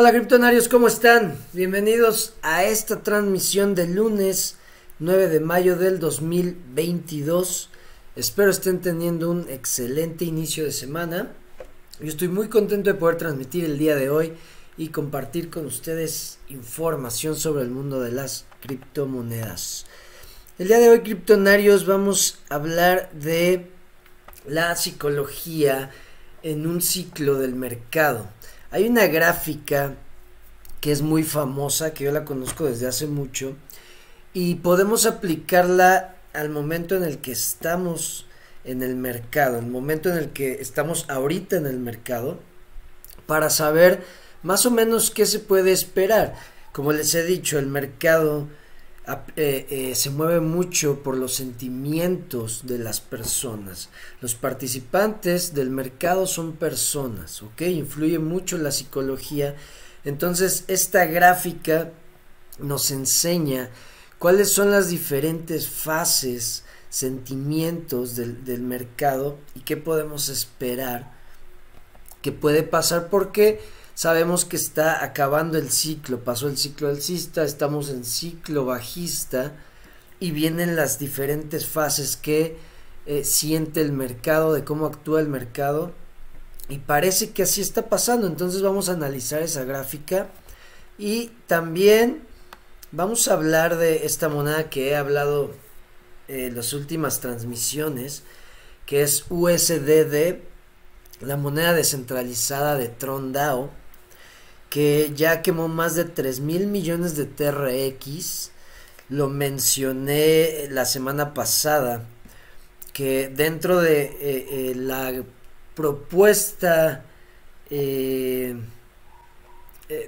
Hola criptonarios, ¿cómo están? Bienvenidos a esta transmisión del lunes 9 de mayo del 2022. Espero estén teniendo un excelente inicio de semana. Yo estoy muy contento de poder transmitir el día de hoy y compartir con ustedes información sobre el mundo de las criptomonedas. El día de hoy, criptonarios, vamos a hablar de la psicología en un ciclo del mercado. Hay una gráfica que es muy famosa, que yo la conozco desde hace mucho, y podemos aplicarla al momento en el que estamos en el mercado, el momento en el que estamos ahorita en el mercado, para saber más o menos qué se puede esperar. Como les he dicho, el mercado eh, eh, se mueve mucho por los sentimientos de las personas. Los participantes del mercado son personas, ¿ok? Influye mucho la psicología. Entonces, esta gráfica nos enseña cuáles son las diferentes fases, sentimientos del, del mercado y qué podemos esperar que puede pasar porque sabemos que está acabando el ciclo, pasó el ciclo alcista, estamos en ciclo bajista y vienen las diferentes fases que eh, siente el mercado, de cómo actúa el mercado y parece que así está pasando, entonces vamos a analizar esa gráfica y también vamos a hablar de esta moneda que he hablado en las últimas transmisiones, que es USDD, la moneda descentralizada de Tron DAO que ya quemó más de 3 mil millones de TRX. Lo mencioné la semana pasada, que dentro de eh, eh, la propuesta eh,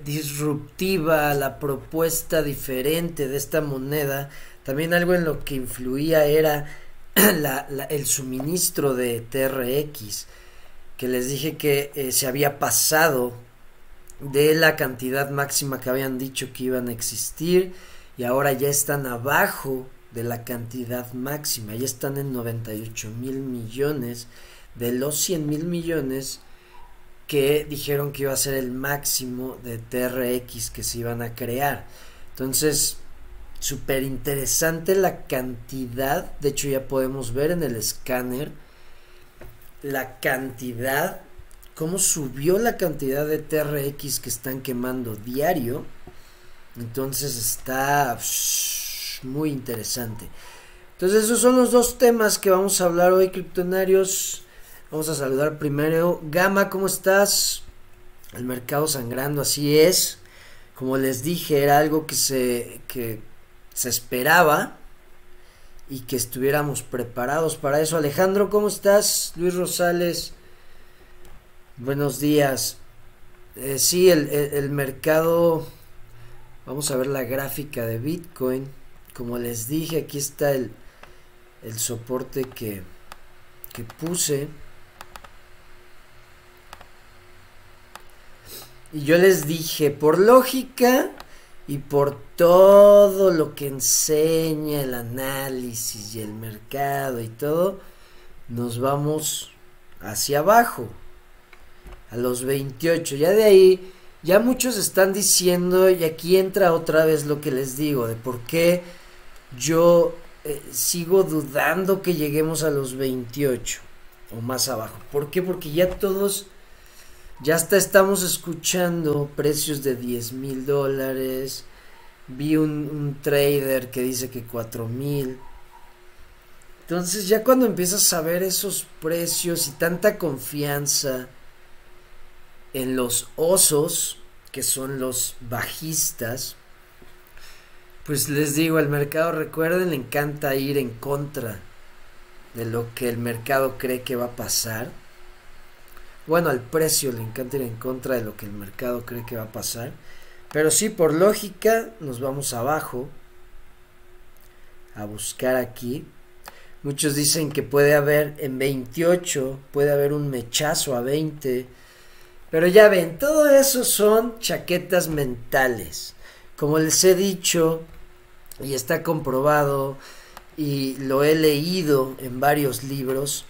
disruptiva, la propuesta diferente de esta moneda, también algo en lo que influía era el suministro de TRX, que les dije que se había pasado de la cantidad máxima que habían dicho que iban a existir y ahora ya están abajo de la cantidad máxima, ya están en 98 mil millones de los 100 mil millones que dijeron que iba a ser el máximo de TRX que se iban a crear. Entonces, súper interesante la cantidad, de hecho ya podemos ver en el escáner la cantidad cómo subió la cantidad de TRX que están quemando diario. Entonces está muy interesante. Entonces esos son los dos temas que vamos a hablar hoy, criptonarios. Vamos a saludar primero. Gama, ¿cómo estás? El mercado sangrando, así es. Como les dije, era algo que se, que se esperaba y que estuviéramos preparados para eso. Alejandro, ¿cómo estás? Luis Rosales. Buenos días. Eh, sí, el, mercado, vamos a ver la gráfica de Bitcoin. Como les dije, aquí está el, el soporte que, que puse. Y yo les dije, por lógica y por todo lo que enseña el análisis y el mercado y todo, nos vamos hacia abajo a los 28. Ya de ahí, ya muchos están diciendo, y aquí entra otra vez lo que les digo, de por qué yo eh, sigo dudando que lleguemos a los 28 o más abajo. ¿Por qué? Porque ya todos, ya hasta estamos escuchando precios de 10 mil dólares. Vi un, un, trader que dice que 4 mil. Entonces ya cuando empiezas a ver esos precios y tanta confianza, en los osos, que son los bajistas, pues les digo, el mercado, recuerden, le encanta ir en contra de lo que el mercado cree que va a pasar. Bueno, al precio le encanta ir en contra de lo que el mercado cree que va a pasar. Pero sí, por lógica, nos vamos abajo a buscar aquí. Muchos dicen que puede haber en 28, puede haber un mechazo a 20 pero ya ven, todo eso son chaquetas mentales. Como les he dicho, y está comprobado, y lo he leído en varios libros,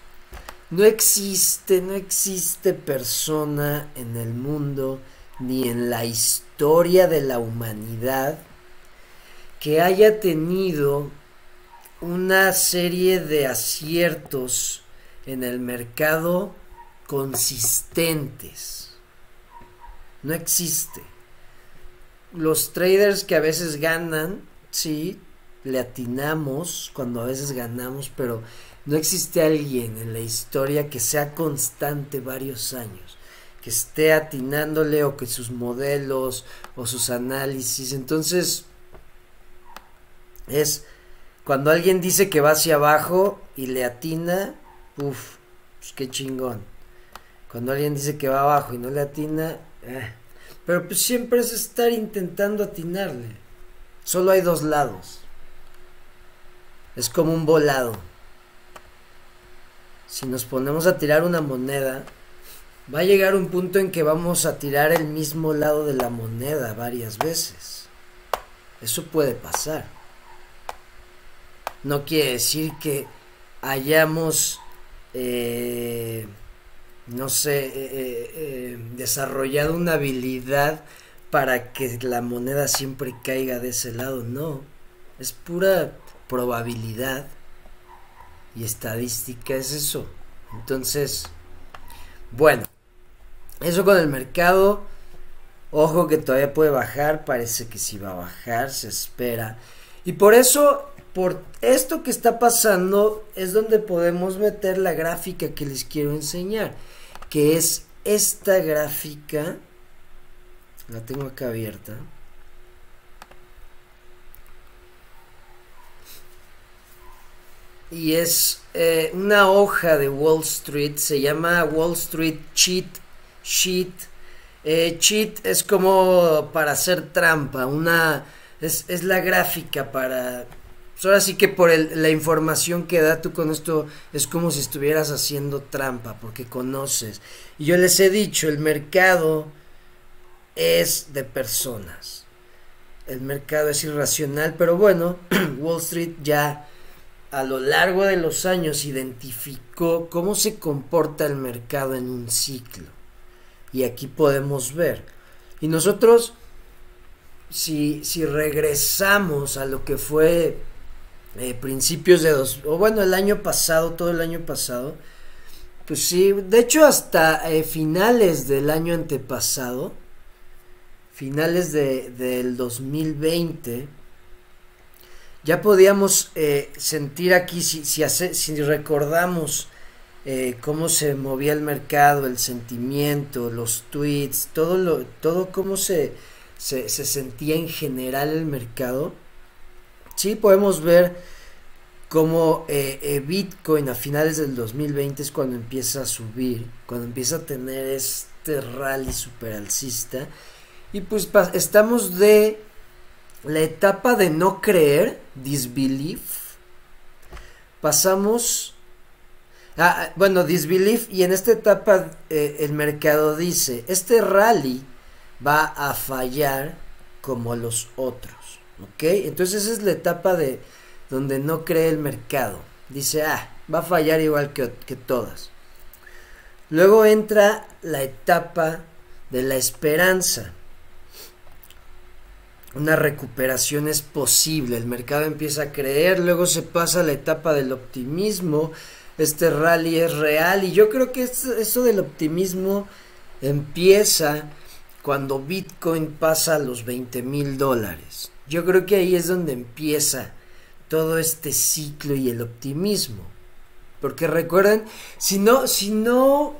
no existe, no existe persona en el mundo ni en la historia de la humanidad que haya tenido una serie de aciertos en el mercado consistentes. No existe. Los traders que a veces ganan, sí, le atinamos cuando a veces ganamos, pero no existe alguien en la historia que sea constante varios años, que esté atinándole o que sus modelos o sus análisis. Entonces, es cuando alguien dice que va hacia abajo y le atina, uff, pues qué chingón. Cuando alguien dice que va abajo y no le atina, pero pues siempre es estar intentando atinarle. Solo hay dos lados. Es como un volado. Si nos ponemos a tirar una moneda, va a llegar un punto en que vamos a tirar el mismo lado de la moneda varias veces. Eso puede pasar. No quiere decir que hayamos, eh, no sé, eh, eh, desarrollado una habilidad para que la moneda siempre caiga de ese lado. No, es pura probabilidad y estadística es eso. Entonces, bueno, eso con el mercado. Ojo que todavía puede bajar, parece que sí va a bajar, se espera. Y por eso, por esto que está pasando, es donde podemos meter la gráfica que les quiero enseñar, que es esta gráfica. La tengo acá abierta. y es eh, una hoja de Wall Street, se llama Wall Street Cheat Sheet. Eh, cheat es como para hacer trampa, una es, es la gráfica para... Pues ahora sí que por la información que da tú con esto es como si estuvieras haciendo trampa, porque conoces. Y yo les he dicho, el mercado es de personas. El mercado es irracional, pero bueno, Wall Street ya a lo largo de los años identificó cómo se comporta el mercado en un ciclo. Y aquí podemos ver. Y nosotros, si, si regresamos a lo que fue principios de dos, o bueno, el año pasado, todo el año pasado, pues sí, de hecho hasta eh, finales del año antepasado, finales de, del 2020, ya podíamos eh, sentir aquí, si, si, si recordamos eh, cómo se movía el mercado, el sentimiento, los tweets, todo, lo, todo cómo se, se, sentía en general el mercado, sí podemos ver cómo eh, Bitcoin a finales del 2020 es cuando empieza a subir, cuando empieza a tener este rally super alcista. Y pues estamos de la etapa de no creer, disbelief, pasamos... Ah, bueno, disbelief y en esta etapa eh, el mercado dice, este rally va a fallar como los otros, Entonces esa es la etapa de donde no cree el mercado. Dice, ah, va a fallar igual que, que todas. Luego entra la etapa de la esperanza una recuperación es posible, el mercado empieza a creer, luego se pasa a la etapa del optimismo, este rally es real y yo creo que eso del optimismo empieza cuando Bitcoin pasa a los 20 mil dólares. Yo creo que ahí es donde empieza todo este ciclo y el optimismo. Porque recuerden, si no, si no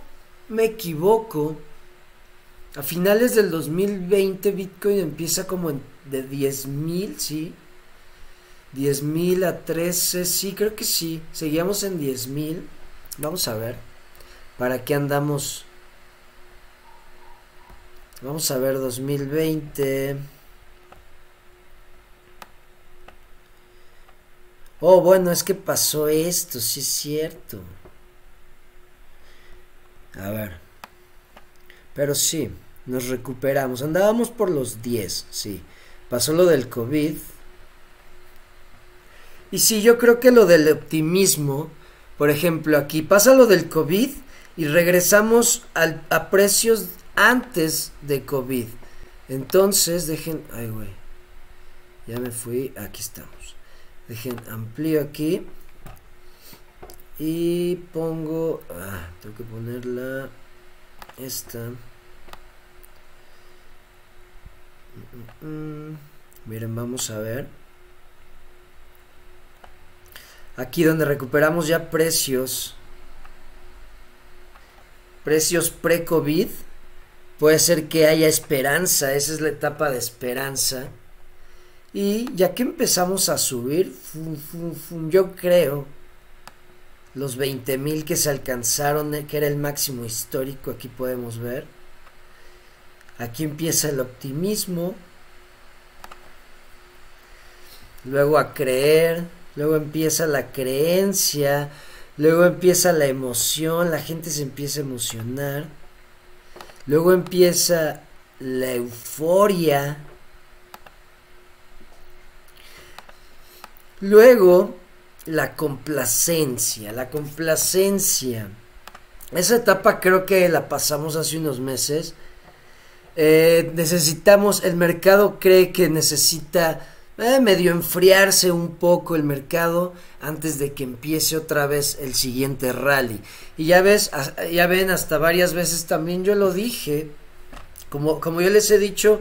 me equivoco, a finales del 2020 Bitcoin empieza como de 10 mil, sí. 10 mil a 13, sí, creo que sí. Seguíamos en 10 mil. Vamos a ver. ¿Para qué andamos? Vamos a ver 2020. Oh, bueno, es que pasó esto, sí es cierto. A ver. Pero sí, nos recuperamos. Andábamos por los 10, sí pasó lo del COVID. Y sí, yo creo que lo del optimismo, por ejemplo, aquí pasa lo del COVID y regresamos a precios antes de COVID. Entonces, dejen, ay güey, ya me fui, aquí estamos. Dejen, amplío aquí y pongo, ah, tengo que ponerla esta. Mm, mm, mm. Miren, vamos a ver. Aquí donde recuperamos ya precios. Precios pre-COVID. Puede ser que haya esperanza. Esa es la etapa de esperanza. Y ya que empezamos a subir, yo creo, los 20 mil que se alcanzaron, eh, que era el máximo histórico, aquí podemos ver. Aquí empieza el optimismo. Luego a creer, luego empieza la creencia, luego empieza la emoción, la gente se empieza a emocionar. Luego empieza la euforia. Luego la complacencia, la complacencia. Esa etapa creo que la pasamos hace unos meses. Eh, necesitamos, el mercado cree que necesita eh, medio enfriarse un poco el mercado antes de que empiece otra vez el siguiente rally. Y ya ves, ya ven, hasta varias veces también yo lo dije, como, como yo les he dicho,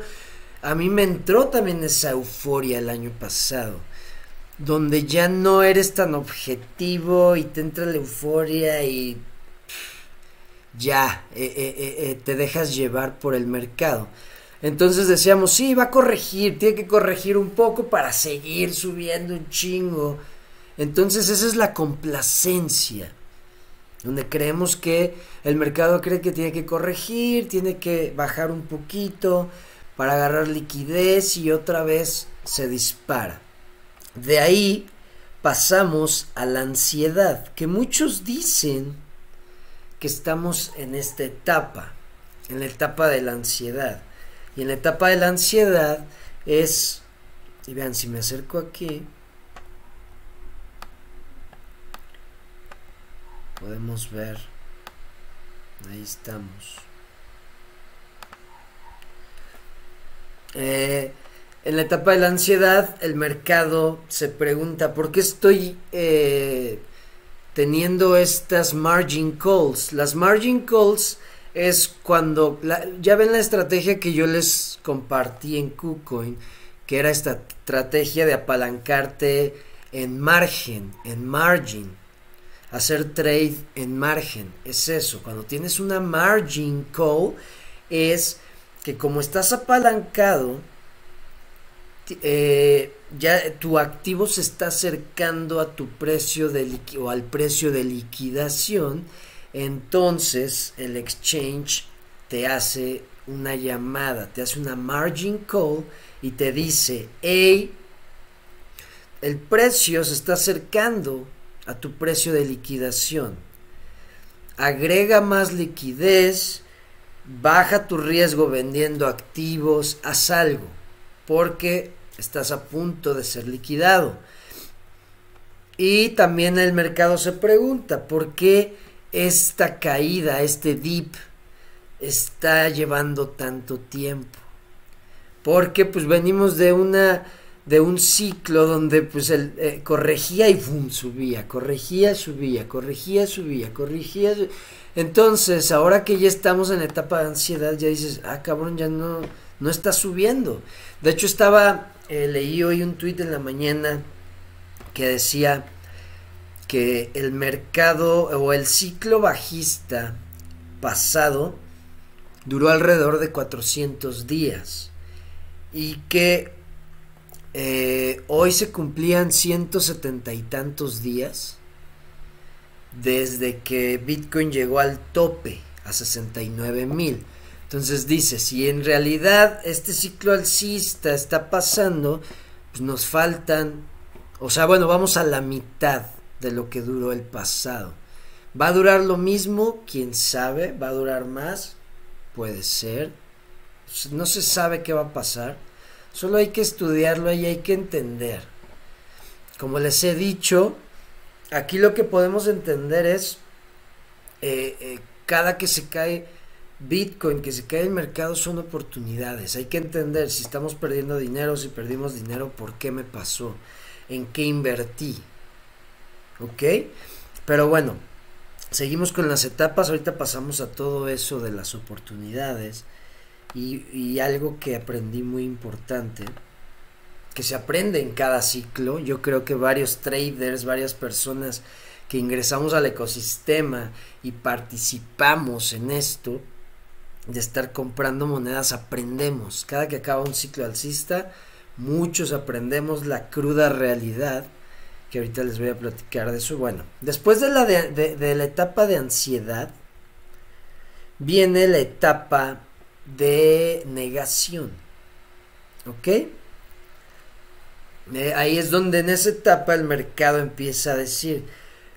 a mí me entró también esa euforia el año pasado, donde ya no eres tan objetivo y te entra la euforia y ya eh, te dejas llevar por el mercado. Entonces decíamos, sí, va a corregir, tiene que corregir un poco para seguir subiendo un chingo. Entonces esa es la complacencia, donde creemos que el mercado cree que tiene que corregir, tiene que bajar un poquito para agarrar liquidez y otra vez se dispara. De ahí pasamos a la ansiedad, que muchos dicen que estamos en esta etapa, en la etapa de la ansiedad. Y en la etapa de la ansiedad es, y vean, si me acerco aquí, podemos ver, ahí estamos. Eh, en la etapa de la ansiedad, el mercado se pregunta, ¿por qué estoy eh, teniendo estas margin calls? Las margin calls es cuando ya ven la estrategia que yo les compartí en KuCoin, que era esta estrategia de apalancarte en margen, en margin, hacer trade en margen, es eso, cuando tienes una margin call es que como estás apalancado, eh, ya tu activo se está acercando a tu precio de o al precio de liquidación entonces el exchange te hace una llamada, te hace una margin call y te dice, hey, el precio se está acercando a tu precio de liquidación. Agrega más liquidez, baja tu riesgo vendiendo activos, haz algo, porque estás a punto de ser liquidado. Y también el mercado se pregunta, ¿por qué? esta caída, este dip, está llevando tanto tiempo. Porque pues venimos de una de un ciclo donde pues el, eh, corregía y ¡fum! subía, corregía, subía, corregía, subía, corregía. Entonces, ahora que ya estamos en etapa de ansiedad, ya dices, ah, cabrón, ya no, no está subiendo. De hecho, estaba, eh, leí hoy un tuit en la mañana que decía, que el mercado o el ciclo bajista pasado duró alrededor de 400 días y que eh, hoy se cumplían 170 y tantos días desde que Bitcoin llegó al tope a 69 mil. Entonces dice, si en realidad este ciclo alcista está pasando, pues nos faltan, o sea, bueno, vamos a la mitad de lo que duró el pasado. ¿Va a durar lo mismo? ¿Quién sabe? ¿Va a durar más? Puede ser. No se sabe qué va a pasar. Solo hay que estudiarlo y hay que entender. Como les he dicho, aquí lo que podemos entender es, eh, eh, cada que se cae Bitcoin, que se cae el mercado son oportunidades. Hay que entender si estamos perdiendo dinero, si perdimos dinero, por qué me pasó, en qué invertí. ¿Ok? Pero bueno, seguimos con las etapas. Ahorita pasamos a todo eso de las oportunidades. Y, y algo que aprendí muy importante, que se aprende en cada ciclo. Yo creo que varios traders, varias personas que ingresamos al ecosistema y participamos en esto, de estar comprando monedas, aprendemos. Cada que acaba un ciclo alcista, muchos aprendemos la cruda realidad, que ahorita les voy a platicar de eso. Bueno, después de la, de, la etapa de ansiedad, viene la etapa de negación. ¿Ok? Eh, ahí es donde en esa etapa el mercado empieza a decir,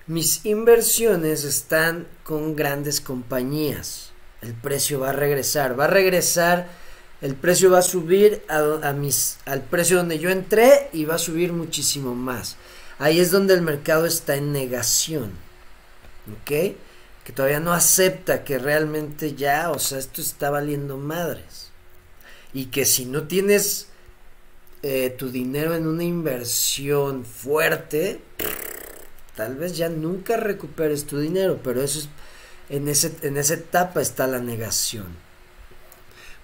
mis inversiones están con grandes compañías. El precio va a regresar, va a regresar, el precio va a subir a, mis, al precio donde yo entré y va a subir muchísimo más. Ahí es donde el mercado está en negación. ¿Ok? Que todavía no acepta que realmente ya, o sea, esto está valiendo madres. Y que si no tienes eh, tu dinero en una inversión fuerte, tal vez ya nunca recuperes tu dinero, pero eso es, en, ese, en esa etapa está la negación.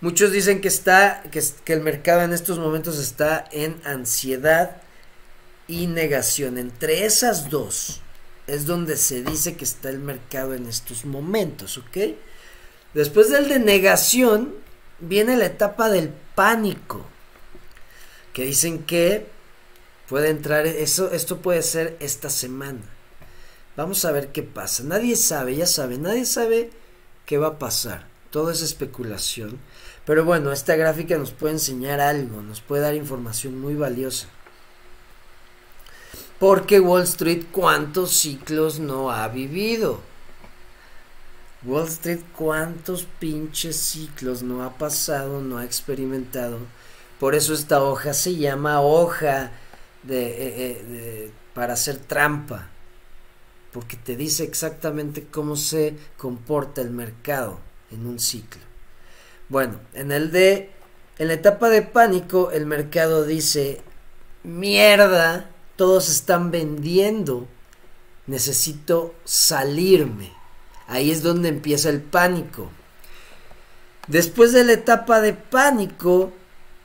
Muchos dicen que está, que, el mercado en estos momentos está en ansiedad y negación. Entre esas dos es donde se dice que está el mercado en estos momentos, ¿ok? Después del de negación viene la etapa del pánico, que dicen que Puede entrar, eso, esto puede ser esta semana. Vamos a ver qué pasa. Nadie sabe, ya sabe, nadie sabe qué va a pasar. Todo es especulación. Pero bueno, esta gráfica nos puede enseñar algo, nos puede dar información muy valiosa. Porque Wall Street cuántos ciclos no ha vivido. Wall Street cuántos pinches ciclos no ha pasado, no ha experimentado. Por eso esta hoja se llama hoja de, eh, eh, para hacer trampa, porque te dice exactamente cómo se comporta el mercado en un ciclo. Bueno, en el de, en la etapa de pánico, el mercado dice, mierda, todos están vendiendo, necesito salirme. Ahí es donde empieza el pánico. Después de la etapa de pánico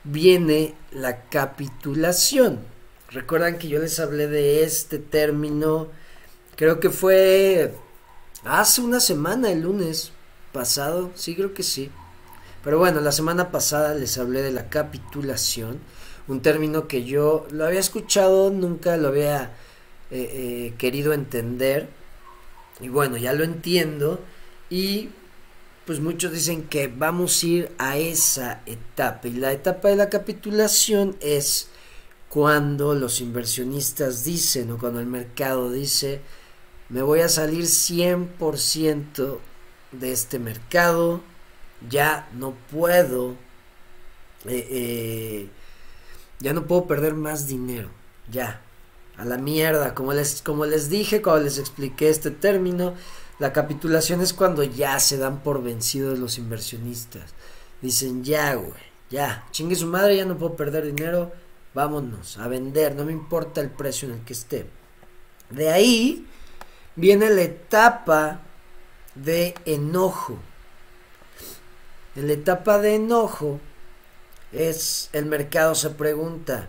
viene la capitulación. Recuerdan que yo les hablé de este término, creo que fue hace una semana, el lunes pasado, sí creo que sí. Pero bueno, la semana pasada les hablé de la capitulación, un término que yo lo había escuchado, nunca lo había eh, eh, querido entender. Y bueno, ya lo entiendo. Y pues muchos dicen que vamos a ir a esa etapa. Y la etapa de la capitulación es cuando los inversionistas dicen o cuando el mercado dice me voy a salir 100% de este mercado, ya no puedo, eh, eh, ya no puedo perder más dinero, ya, a la mierda, como les, como les dije cuando les expliqué este término, la capitulación es cuando ya se dan por vencidos los inversionistas, dicen ya, güey, ya, chingue su madre, ya no puedo perder dinero, vámonos a vender, no me importa el precio en el que esté. De ahí viene la etapa de enojo. En la etapa de enojo es el mercado se pregunta,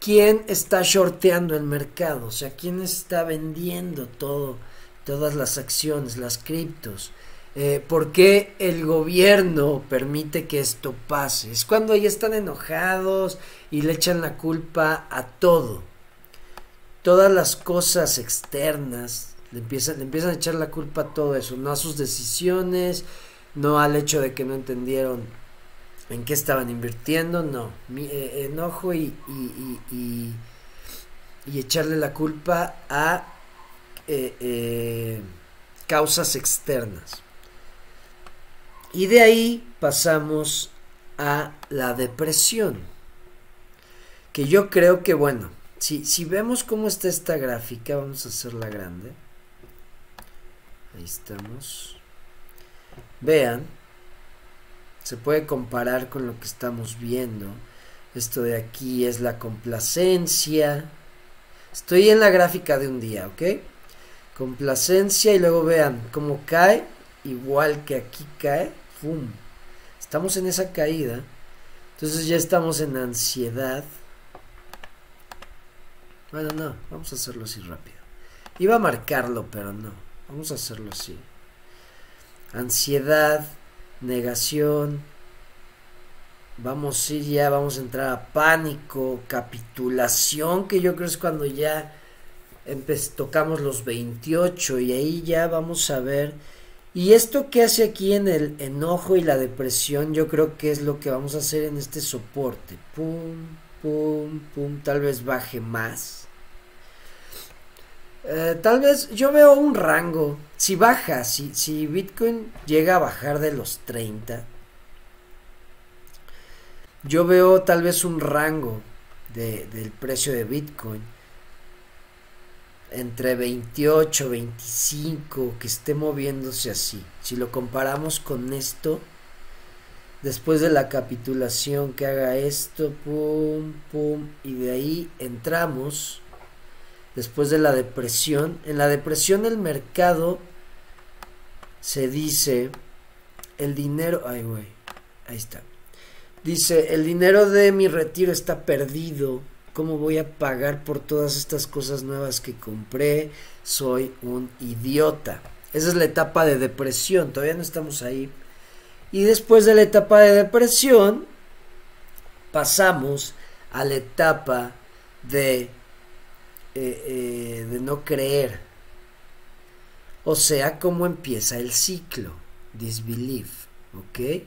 ¿quién está shorteando el mercado? O sea, ¿quién está vendiendo todo, todas las acciones, las criptos? Eh, ¿Por qué el gobierno permite que esto pase? Es cuando ya están enojados y le echan la culpa a todo. Todas las cosas externas le empiezan, le empiezan a echar la culpa a todo eso, no a sus decisiones, no al hecho de que no entendieron en qué estaban invirtiendo, no. Mi, eh, enojo y, y, y, echarle la culpa a eh, causas externas. Y de ahí pasamos a la depresión. Que yo creo que, bueno, si, si vemos cómo está esta gráfica, vamos a hacerla grande. Ahí estamos. vean, se puede comparar con lo que estamos viendo. Esto de aquí es la complacencia. Estoy en la gráfica de un día, ¿ok? Complacencia y luego vean cómo cae, igual que aquí cae. ¡Fum! Estamos en esa caída. Entonces ya estamos en ansiedad. Bueno, no, vamos a hacerlo así rápido. Iba a marcarlo, pero no. Vamos a hacerlo así. Ansiedad, negación. Vamos ir ya, vamos a entrar a pánico, capitulación, que yo creo es cuando ya tocamos los 28 y ahí ya vamos a ver. Y esto que hace aquí en el enojo y la depresión, yo creo que es lo que vamos a hacer en este soporte. Pum, pum, pum, tal vez baje más eh, tal vez yo veo un rango. Si baja, si, si Bitcoin llega a bajar de los 30, yo veo tal vez un rango de, del precio de Bitcoin entre 28, 25, que esté moviéndose así. Si lo comparamos con esto, después de la capitulación que haga esto, pum, pum, y de ahí entramos después de la depresión. En la depresión el mercado se dice el dinero, ay güey, ahí está. Dice, el dinero de mi retiro está perdido. ¿Cómo voy a pagar por todas estas cosas nuevas que compré? Soy un idiota. Esa es la etapa de depresión, todavía no estamos ahí. Y después de la etapa de depresión, pasamos a la etapa de eh, eh, de no creer. O sea, cómo empieza el ciclo, disbelief, ¿ok?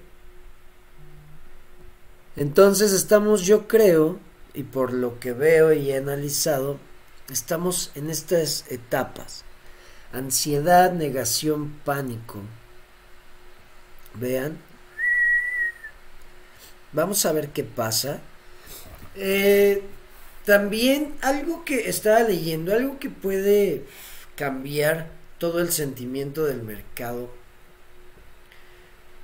Entonces estamos, yo creo, y por lo que veo y he analizado, estamos en estas etapas. Ansiedad, negación, pánico. Vean. Vamos a ver qué pasa. Eh, también algo que estaba leyendo, algo que puede cambiar todo el sentimiento del mercado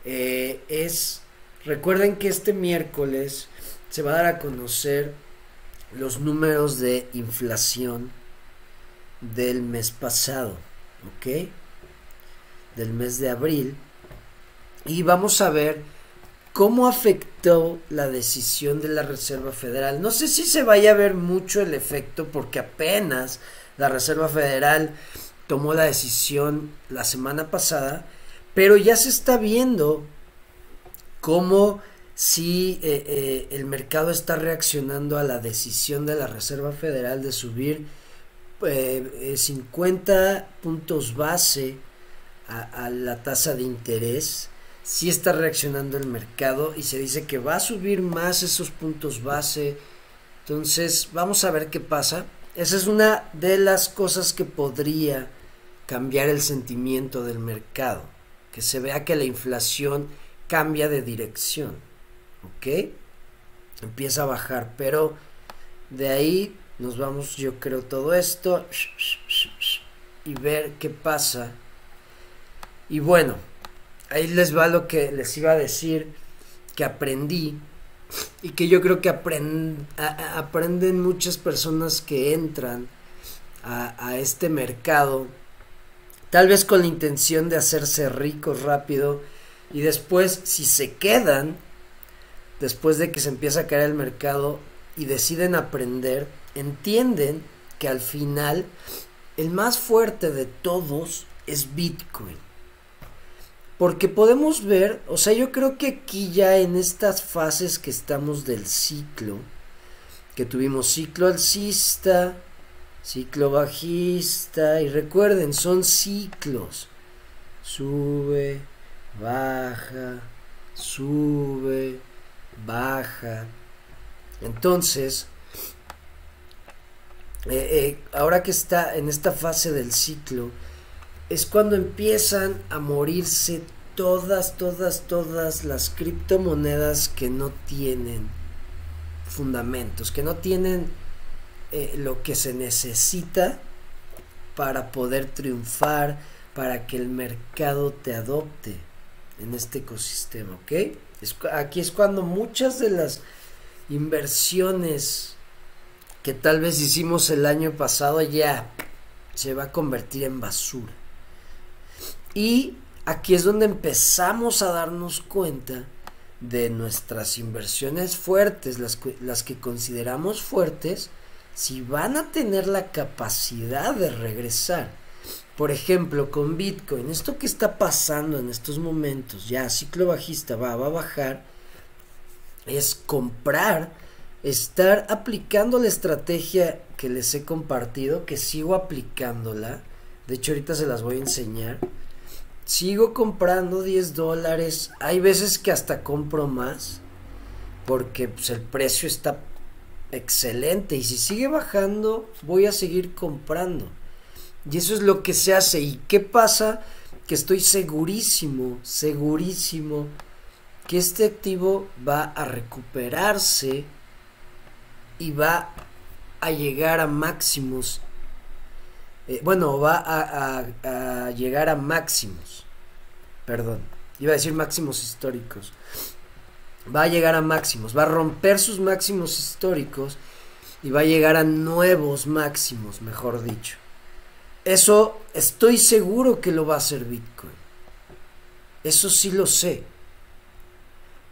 eh, es, recuerden que este miércoles se va a dar a conocer los números de inflación del mes pasado, ¿ok? Del mes de abril. Y vamos a ver ¿Cómo afectó la decisión de la Reserva Federal? No sé si se vaya a ver mucho el efecto porque apenas la Reserva Federal tomó la decisión la semana pasada, pero ya se está viendo cómo si eh, eh, el mercado está reaccionando a la decisión de la Reserva Federal de subir 50 eh, puntos base a la tasa de interés sí está reaccionando el mercado y se dice que va a subir más esos puntos base. Entonces, vamos a ver qué pasa. Esa es una de las cosas que podría cambiar el sentimiento del mercado. Que se vea que la inflación cambia de dirección. ¿Ok? Empieza a bajar. Pero de ahí nos vamos, yo creo, todo esto. Y ver qué pasa. Y bueno, ahí les va lo que les iba a decir que aprendí y que yo creo que aprenden muchas personas que entran a, este mercado, tal vez con la intención de hacerse ricos rápido y después si se quedan, después de que se empieza a caer el mercado y deciden aprender, entienden que al final el más fuerte de todos es Bitcoin. Porque podemos ver, o sea, yo creo que aquí ya en estas fases que estamos del ciclo, que tuvimos ciclo alcista, ciclo bajista, y recuerden, son ciclos. Sube, baja, sube, baja. Entonces, eh, eh, ahora que está en esta fase del ciclo, es cuando empiezan a morirse todas, todas, todas las criptomonedas que no tienen fundamentos, que no tienen eh, lo que se necesita para poder triunfar, para que el mercado te adopte. en este ecosistema, ¿ok? aquí es cuando muchas de las inversiones que tal vez hicimos el año pasado ya se va a convertir en basura. Y aquí es donde empezamos a darnos cuenta de nuestras inversiones fuertes, las, las que consideramos fuertes, si van a tener la capacidad de regresar. Por ejemplo, con Bitcoin, esto que está pasando en estos momentos, ya ciclo bajista va, va a bajar, es comprar, estar aplicando la estrategia que les he compartido, que sigo aplicándola. De hecho, ahorita se las voy a enseñar. Sigo comprando 10 dólares. Hay veces que hasta compro más. Porque pues, el precio está excelente. Y si sigue bajando, voy a seguir comprando. Y eso es lo que se hace. ¿Y qué pasa? Que estoy segurísimo, segurísimo que este activo va a recuperarse y va a llegar a máximos. Eh, bueno, va a, llegar a máximos. Perdón, iba a decir máximos históricos. Va a llegar a máximos, va a romper sus máximos históricos y va a llegar a nuevos máximos, mejor dicho. Eso estoy seguro que lo va a hacer Bitcoin. Eso sí lo sé.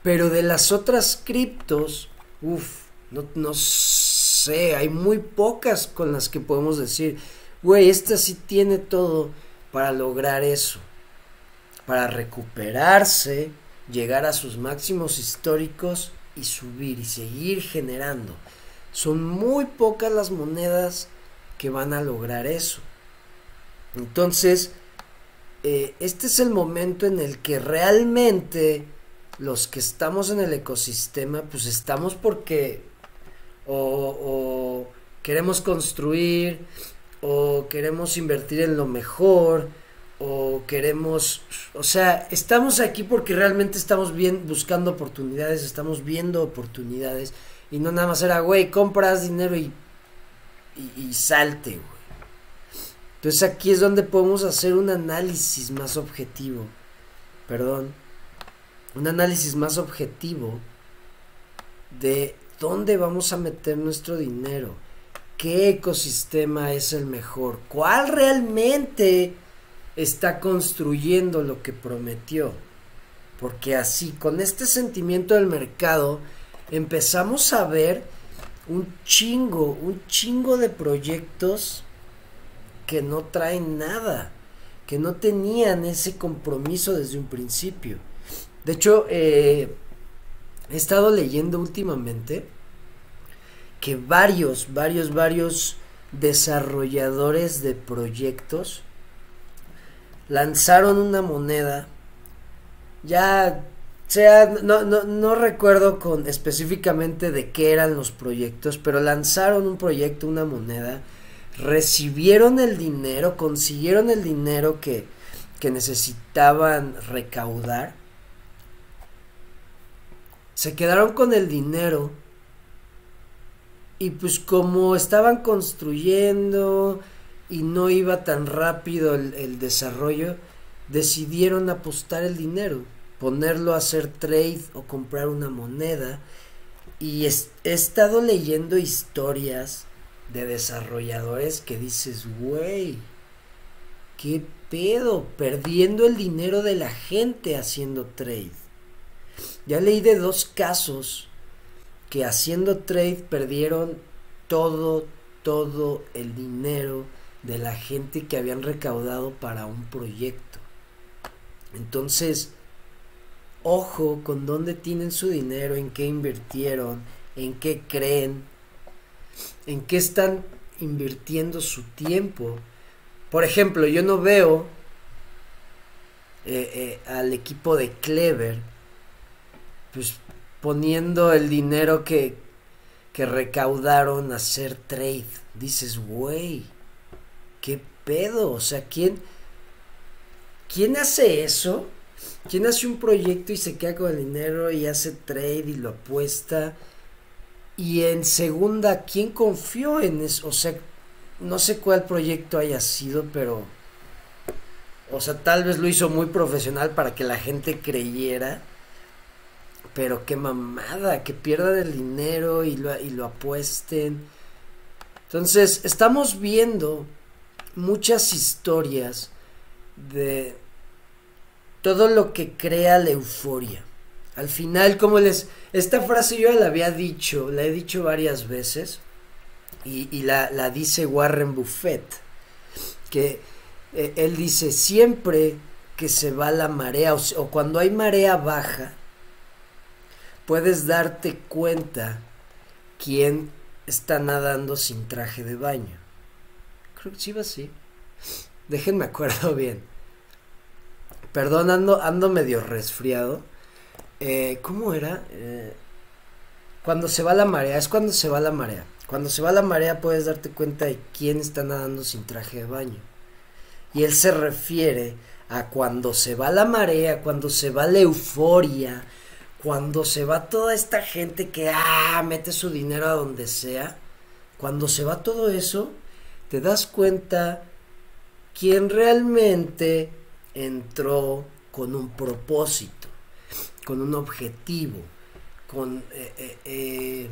Pero de las otras criptos, uff, no, no sé, hay muy pocas con las que podemos decir, güey, esta sí tiene todo para lograr eso, para recuperarse, llegar a sus máximos históricos y subir y seguir generando. Son muy pocas las monedas que van a lograr eso. Entonces, eh, este es el momento en el que realmente los que estamos en el ecosistema, pues estamos porque o, queremos construir o queremos invertir en lo mejor o queremos, o sea, estamos aquí porque realmente estamos bien buscando oportunidades, estamos viendo oportunidades y no nada más era, güey, compras dinero y, y, salte, güey. Entonces aquí es donde podemos hacer un análisis más objetivo, perdón, un análisis más objetivo de ¿Dónde vamos a meter nuestro dinero? ¿Qué ecosistema es el mejor? ¿Cuál realmente está construyendo lo que prometió? Porque así, con este sentimiento del mercado, empezamos a ver un chingo, un chingo de proyectos que no traen nada, que no tenían ese compromiso desde un principio. De hecho, eh, he estado leyendo últimamente que varios, varios, varios desarrolladores de proyectos lanzaron una moneda ya sea no, no, no recuerdo con específicamente de qué eran los proyectos pero lanzaron un proyecto una moneda recibieron el dinero consiguieron el dinero que, que necesitaban recaudar se quedaron con el dinero y pues como estaban construyendo y no iba tan rápido el, desarrollo, decidieron apostar el dinero, ponerlo a hacer trade o comprar una moneda. Y he estado leyendo historias de desarrolladores que dices, güey, ¿qué pedo? Perdiendo el dinero de la gente haciendo trade. Ya leí de dos casos que haciendo trade perdieron todo, todo el dinero de la gente que habían recaudado para un proyecto. Entonces, ojo con dónde tienen su dinero, en qué invirtieron, en qué creen, en qué están invirtiendo su tiempo. Por ejemplo, yo no veo eh, eh, al equipo de Clever pues poniendo el dinero que, que recaudaron a hacer trade. Dices, güey, ¿qué pedo? O sea, ¿quién, ¿quién hace eso? ¿Quién hace un proyecto y se queda con el dinero y hace trade y lo apuesta? Y en segunda, ¿quién confió en eso? O sea, no sé cuál proyecto haya sido, pero O sea, tal vez lo hizo muy profesional para que la gente creyera. Pero qué mamada, que pierdan el dinero y lo, y lo apuesten. Entonces, estamos viendo muchas historias de todo lo que crea la euforia. Al final, como les... Esta frase yo la había dicho, la he dicho varias veces, y, la, la, dice Warren Buffett, que eh, él dice, siempre que se va la marea, o, cuando hay marea baja, puedes darte cuenta quién está nadando sin traje de baño. Creo que sí va así. Déjenme acuerdo bien. Perdón, ando, medio resfriado. Eh, ¿Cómo era? Eh, cuando se va la marea, es cuando se va la marea. Cuando se va la marea puedes darte cuenta de quién está nadando sin traje de baño. Y él se refiere a cuando se va la marea, cuando se va la euforia, cuando se va toda esta gente que ah, mete su dinero a donde sea. Cuando se va todo eso, te das cuenta quién realmente entró con un propósito, con un objetivo, con, eh, eh, eh,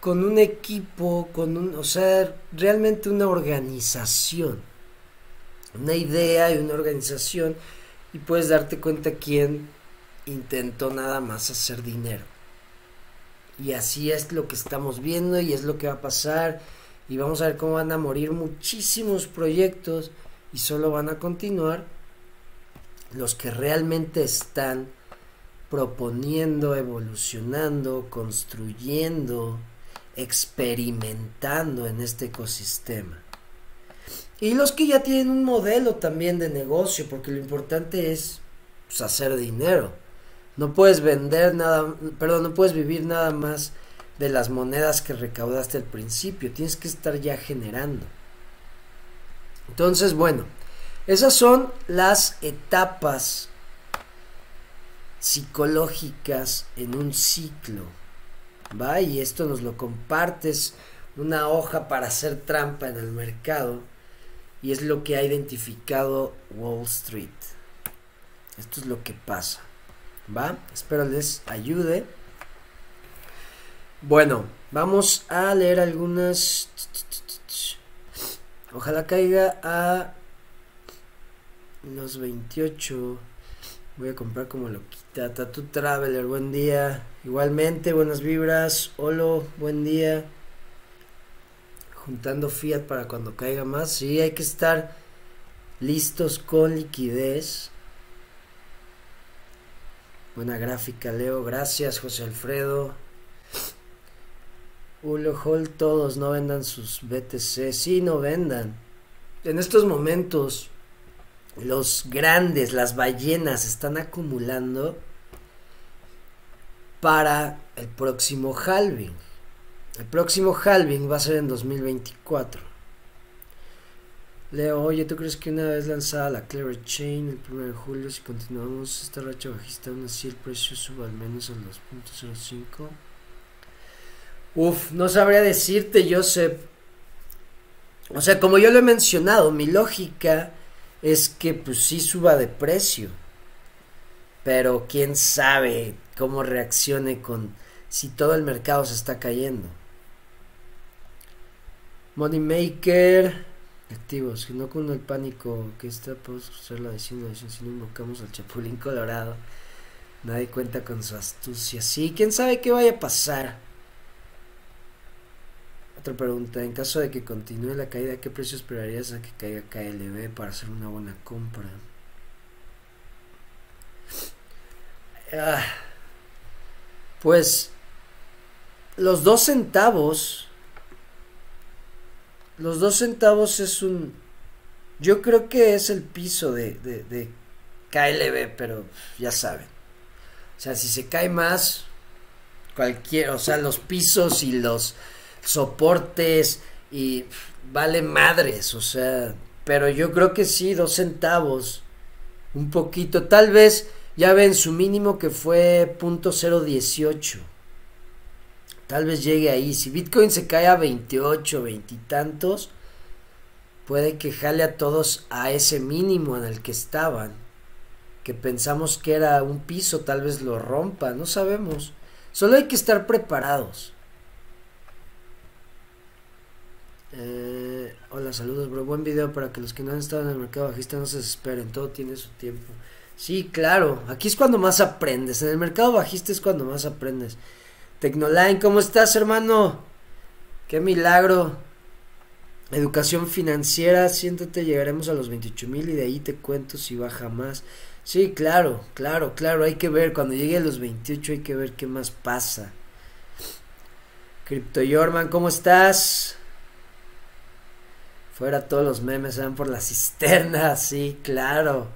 con un equipo, con un, o sea, realmente una organización, una idea y una organización, y puedes darte cuenta quién intentó nada más hacer dinero. Y así es lo que estamos viendo y es lo que va a pasar. Y vamos a ver cómo van a morir muchísimos proyectos y solo van a continuar los que realmente están proponiendo, evolucionando, construyendo, experimentando en este ecosistema. Y los que ya tienen un modelo también de negocio, porque lo importante es pues, hacer dinero. No puedes vender nada, perdón, no puedes vivir nada más de las monedas que recaudaste al principio, tienes que estar ya generando. Entonces, bueno, esas son las etapas psicológicas en un ciclo. ¿Va? Y esto nos lo compartes, una hoja para hacer trampa en el mercado. Y es lo que ha identificado Wall Street. Esto es lo que pasa. ¿Va? Espero les ayude. Bueno, vamos a leer algunas. Ojalá caiga a los 28. Voy a comprar como lo quita. Tattoo Traveler, buen día. Igualmente, buenas vibras. Olo, buen día. Juntando Fiat para cuando caiga más. Sí, hay que estar listos con liquidez. Buena gráfica, Leo. Gracias, José Alfredo. Ulo Hall, todos no vendan sus BTC. Sí, no vendan. En estos momentos los grandes, las ballenas están acumulando para el próximo halving. El próximo halving va a ser en 2024. Leo, oye, ¿tú crees que una vez lanzada la Clever Chain el 1 de julio, si continuamos esta racha bajista, aún así el precio suba al menos al 2.05? Uf, no sabría decirte, Joseph. O sea, como yo lo he mencionado, mi lógica es que pues sí suba de precio. Pero quién sabe cómo reaccione con si todo el mercado se está cayendo. Moneymaker activos, que no con el pánico que está por ser la decisión, si no invocamos al Chapulín Colorado. Nadie cuenta con su astucia. Sí, quién sabe qué vaya a pasar. Otra pregunta, en caso de que continúe la caída, ¿qué precio esperarías a que caiga KLB para hacer una buena compra? Ah, pues los dos centavos, los dos centavos es un, yo creo que es el piso de, de, de KLB, pero ya saben. O sea, si se cae más, cualquier, o sea, los pisos y los soportes y vale madres, o sea, pero yo creo que sí, dos centavos, un poquito, tal vez, ya ven su mínimo que fue punto .018, tal vez llegue ahí, si Bitcoin se cae a 28, veintitantos, puede que jale a todos a ese mínimo en el que estaban, que pensamos que era un piso, tal vez lo rompa, no sabemos. Solo hay que estar preparados. Eh, hola, saludos, bro. Buen video para que los que no han estado en el mercado bajista no se desesperen. Todo tiene su tiempo. Sí, claro. Aquí es cuando más aprendes. En el mercado bajista es cuando más aprendes. Tecnoline, ¿cómo estás, hermano? Qué milagro. Educación financiera, siéntate, llegaremos a los 28 mil y de ahí te cuento si baja más. Sí, claro, claro, claro, hay que ver, cuando llegue a los 28 hay que ver qué más pasa. Crypto Yorman, ¿cómo estás? Fuera todos los memes, se van por la cisterna, sí, claro.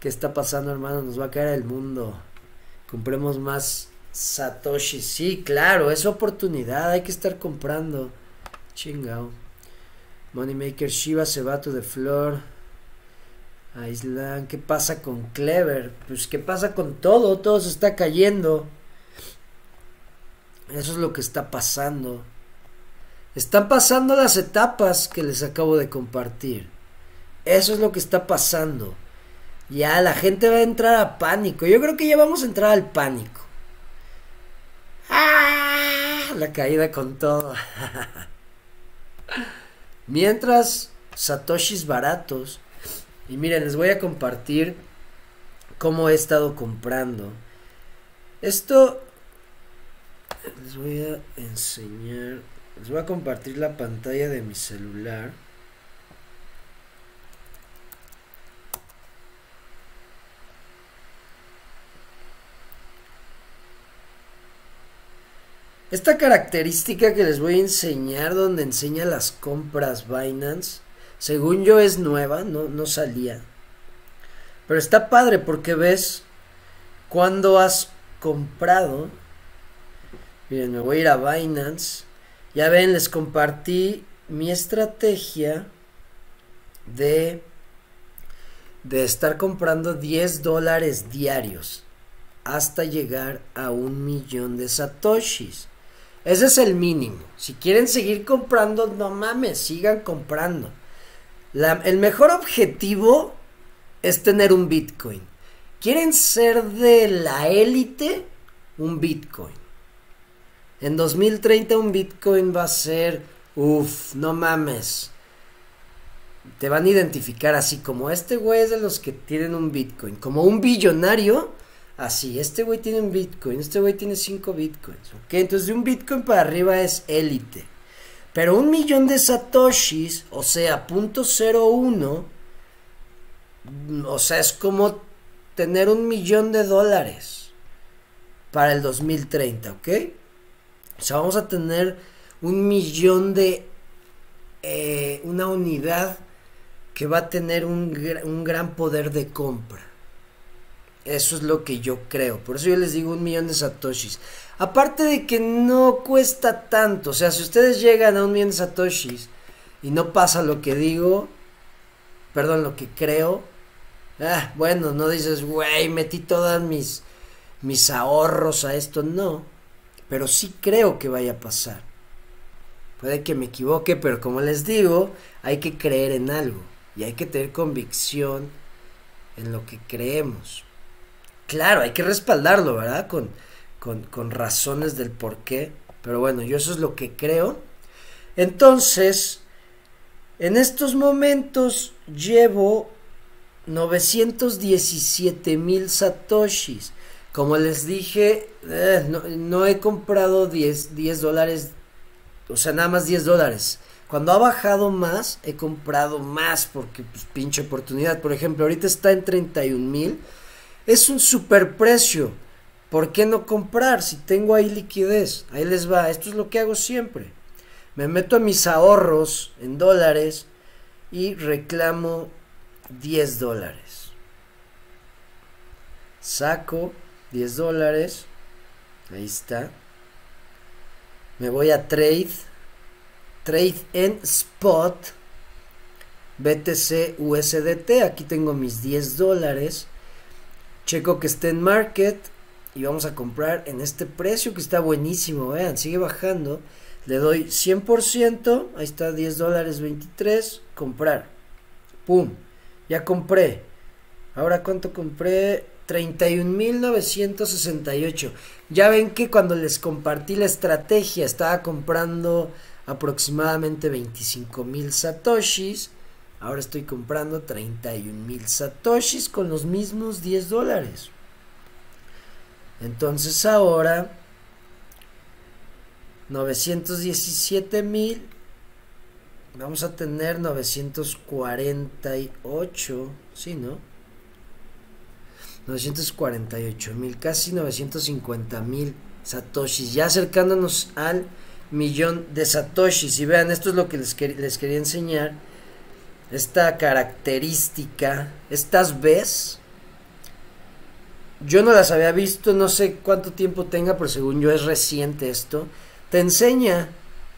¿Qué está pasando, hermano? Nos va a caer el mundo. Compremos más Satoshi, sí, claro, es oportunidad, hay que estar comprando. Chingao. Moneymaker Shiva se va to the floor. Aislan, ¿qué pasa con Clever? Pues qué pasa con todo, todo se está cayendo. Eso es lo que está pasando. Están pasando las etapas que les acabo de compartir. Eso es lo que está pasando. Ya la gente va a entrar a pánico. Yo creo que ya vamos a entrar al pánico. ¡Ah! La caída con todo. Mientras, satoshis baratos. Y miren, les voy a compartir cómo he estado comprando. Esto les voy a enseñar. Les voy a compartir la pantalla de mi celular. Esta característica que les voy a enseñar donde enseña las compras Binance, según yo es nueva, no, no salía. Pero está padre porque ves cuando has comprado. Miren, me voy a ir a Binance. Ya ven, les compartí mi estrategia de, de estar comprando 10 dólares diarios hasta llegar a un millón de satoshis. Ese es el mínimo. Si quieren seguir comprando, no mames, sigan comprando. el mejor objetivo es tener un Bitcoin. ¿Quieren ser de la élite? Un Bitcoin. En 2030 un Bitcoin va a ser, uff, no mames. Te van a identificar así como este güey es de los que tienen un Bitcoin. Como un billonario así, este güey tiene un Bitcoin, este güey tiene 5 Bitcoins, ¿ok? Entonces de un Bitcoin para arriba es élite. Pero un millón de satoshis, o sea, punto .01, o sea, es como tener un millón de dólares para el 2030, ¿ok? O sea, vamos a tener un millón de... Eh, una unidad que va a tener un, un gran poder de compra. Eso es lo que yo creo. Por eso yo les digo un millón de satoshis. Aparte de que no cuesta tanto. O sea, si ustedes llegan a un millón de satoshis y no pasa lo que digo, perdón, lo que creo. Ah, bueno, no dices, güey, metí todas mis, mis ahorros a esto. No. Pero sí creo que vaya a pasar. Puede que me equivoque, pero como les digo, hay que creer en algo. Y hay que tener convicción en lo que creemos. Claro, hay que respaldarlo, ¿verdad? Con, con, razones del por qué. Pero bueno, yo eso es lo que creo. Entonces, en estos momentos llevo 917 mil satoshis. Como les dije, eh, no, he comprado 10, 10 dólares, o sea, nada más 10 dólares. Cuando ha bajado más, he comprado más porque pues pinche oportunidad. Por ejemplo, ahorita está en 31 mil es un superprecio. ¿Por qué no comprar si tengo ahí liquidez? Ahí les va. Esto es lo que hago siempre. Me meto a mis ahorros en dólares y reclamo 10 dólares. Saco 10 dólares. Ahí está. Me voy a trade. Trade en spot. BTC USDT. Aquí tengo mis 10 dólares checo que esté en market y vamos a comprar en este precio que está buenísimo, vean, sigue bajando. Le doy 100%, ahí está 10 dólares 23, comprar. ¡Pum! Ya compré. Ahora cuánto compré? 31.968. Ya ven que cuando les compartí la estrategia estaba comprando aproximadamente 25.000 satoshis. Ahora estoy comprando 31.000 satoshis con los mismos 10 dólares. Entonces ahora 917.000 vamos a tener 948, sí, ¿no? 948 mil, casi 950 mil satoshis, ya acercándonos al millón de satoshis. Y vean, esto es lo que les quería enseñar. Esta característica, estas ves, yo no las había visto, no sé cuánto tiempo tenga, pero según yo es reciente esto. Te enseña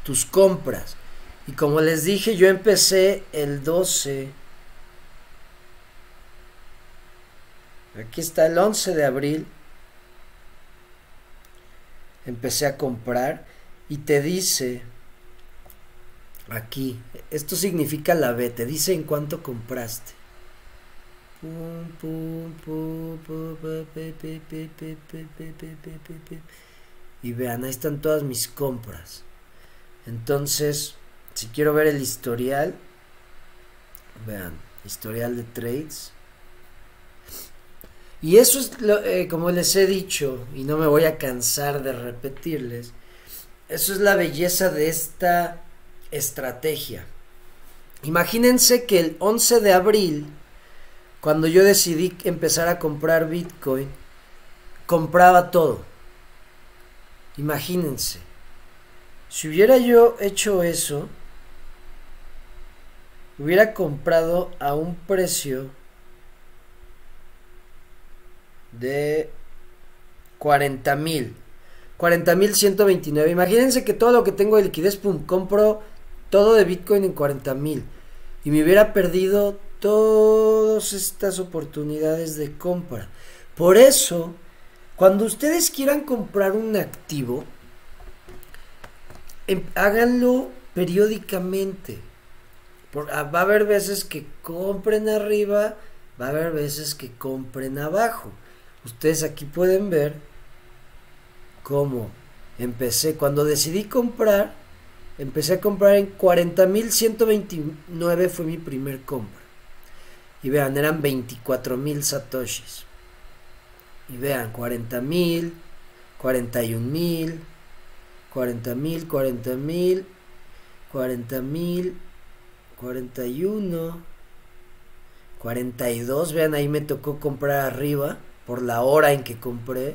tus compras. Y como les dije, yo empecé el 12 Aquí está el 11 de abril. Empecé a comprar y te dice aquí, esto significa la B, te dice en cuánto compraste. Y vean, ahí están todas mis compras. Entonces, si quiero ver el historial, vean, historial de trades. Y eso es, lo, eh, como les he dicho, y no me voy a cansar de repetirles, eso es la belleza de esta estrategia. Imagínense que el 11 de abril, cuando yo decidí empezar a comprar Bitcoin, compraba todo. Imagínense. Si hubiera yo hecho eso, hubiera comprado a un precio de 40 mil. 40 mil 129. Imagínense que todo lo que tengo de liquidez, pum, compro todo de Bitcoin en 40 mil. Y me hubiera perdido todas estas oportunidades de compra. Por eso, cuando ustedes quieran comprar un activo, em, háganlo periódicamente. Ah, va a haber veces que compren arriba, va a haber veces que compren abajo. Ustedes aquí pueden ver cómo empecé. Cuando decidí comprar, empecé a comprar en 40.129 fue mi primer compra. Y vean, eran 24.000 satoshis. Y vean, 40.000, 41.000, 40.000, 40.000, 40.000, 41, 42. Vean, ahí me tocó comprar arriba por la hora en que compré.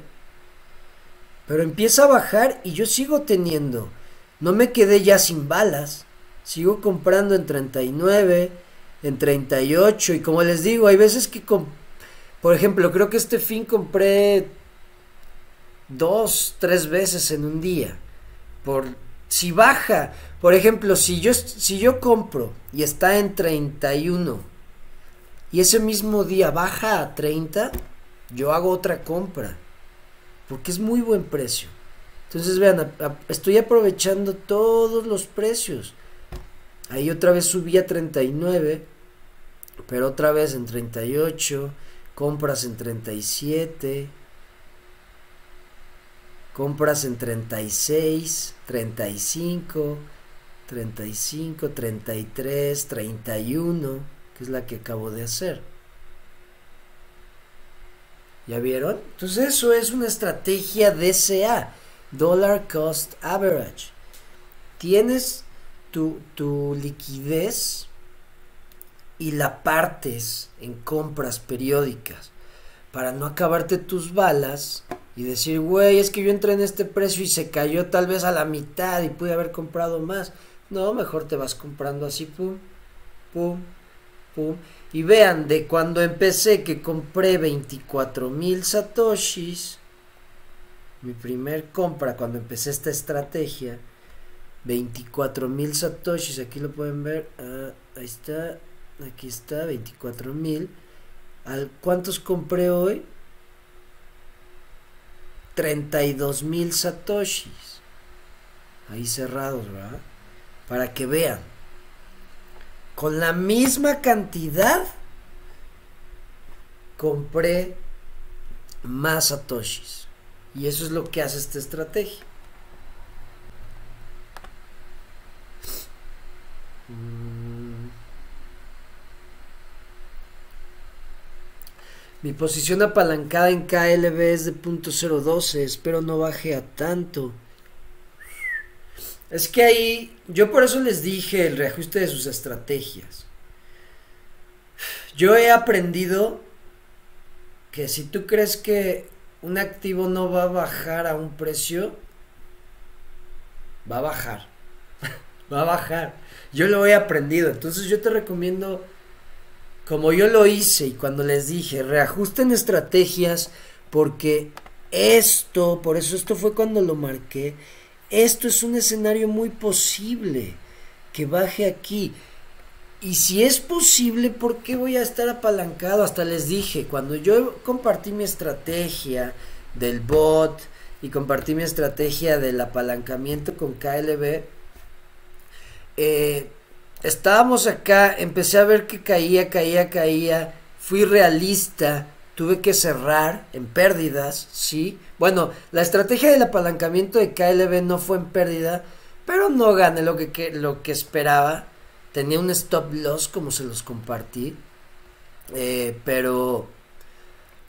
Pero empieza a bajar y yo sigo teniendo. No me quedé ya sin balas. Sigo comprando en 39, en 38 y como les digo, hay veces que, por ejemplo, creo que este fin compré dos, tres veces en un día. Por si baja, por ejemplo, si yo si yo compro y está en 31 y ese mismo día baja a 30, yo hago otra compra, porque es muy buen precio. Entonces vean, estoy aprovechando todos los precios. Ahí otra vez subí a 39, pero otra vez en 38, compras en 37, compras en 36, 35, 35, 33, 31, que es la que acabo de hacer. ¿Ya vieron? Entonces eso es una estrategia DCA, Dollar Cost Average. Tienes tu, tu liquidez y la partes en compras periódicas para no acabarte tus balas y decir, güey, es que yo entré en este precio y se cayó tal vez a la mitad y pude haber comprado más. No, mejor te vas comprando así, pum, pum, pum. Y vean, de cuando empecé que compré 24 mil satoshis, mi primer compra cuando empecé esta estrategia, 24 mil satoshis, aquí lo pueden ver, ah, ahí está, aquí está, 24 mil. ¿Cuántos compré hoy? 32 mil satoshis. ahí cerrados, ¿verdad? Para que vean. Con la misma cantidad compré más satoshis. Y eso es lo que hace esta estrategia. Mi posición apalancada en KLB es de .012, espero no baje a tanto. Es que ahí, yo por eso les dije el reajuste de sus estrategias. Yo he aprendido que si tú crees que un activo no va a bajar a un precio, va a bajar. va a bajar. Yo lo he aprendido. Entonces yo te recomiendo, como yo lo hice y cuando les dije, reajusten estrategias porque esto, por eso esto fue cuando lo marqué, esto es un escenario muy posible que baje aquí. Y si es posible, ¿por qué voy a estar apalancado? Hasta les dije, cuando yo compartí mi estrategia del bot y compartí mi estrategia del apalancamiento con KLB, eh, estábamos acá, empecé a ver que caía, caía, caía, fui realista, tuve que cerrar en pérdidas, ¿sí? Bueno, la estrategia del apalancamiento de KLB no fue en pérdida, pero no gané lo que, lo que esperaba Tenía un stop loss como se los compartí. Eh, pero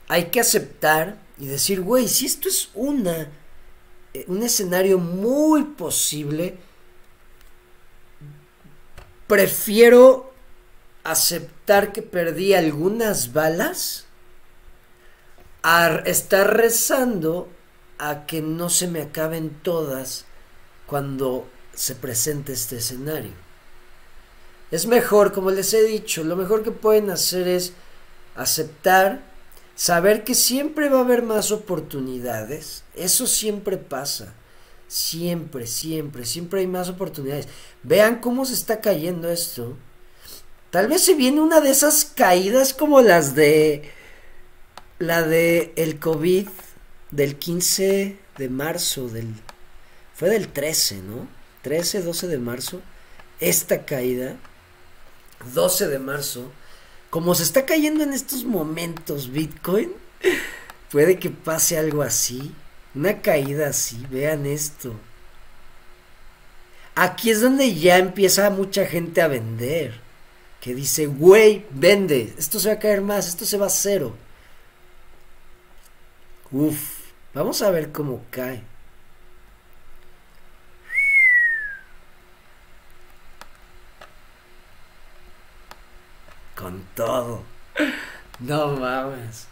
hay que aceptar y decir, güey, si esto es una, eh, un escenario muy posible, prefiero aceptar que perdí algunas balas a estar rezando a que no se me acaben todas cuando se presente este escenario. Es mejor, como les he dicho, lo mejor que pueden hacer es aceptar, saber que siempre va a haber más oportunidades. Eso siempre pasa. Siempre, siempre, siempre hay más oportunidades. Vean cómo se está cayendo esto. Tal vez se viene una de esas caídas como las de la de el COVID del 15 de marzo del fue del 13, ¿no? 13, 12 de marzo. Esta caída 12 de marzo, como se está cayendo en estos momentos Bitcoin, puede que pase algo así, una caída así, vean esto. Aquí es donde ya empieza mucha gente a vender, que dice, güey, vende, esto se va a caer más, esto se va a cero. Uf, vamos a ver cómo cae. Con todo. No mames.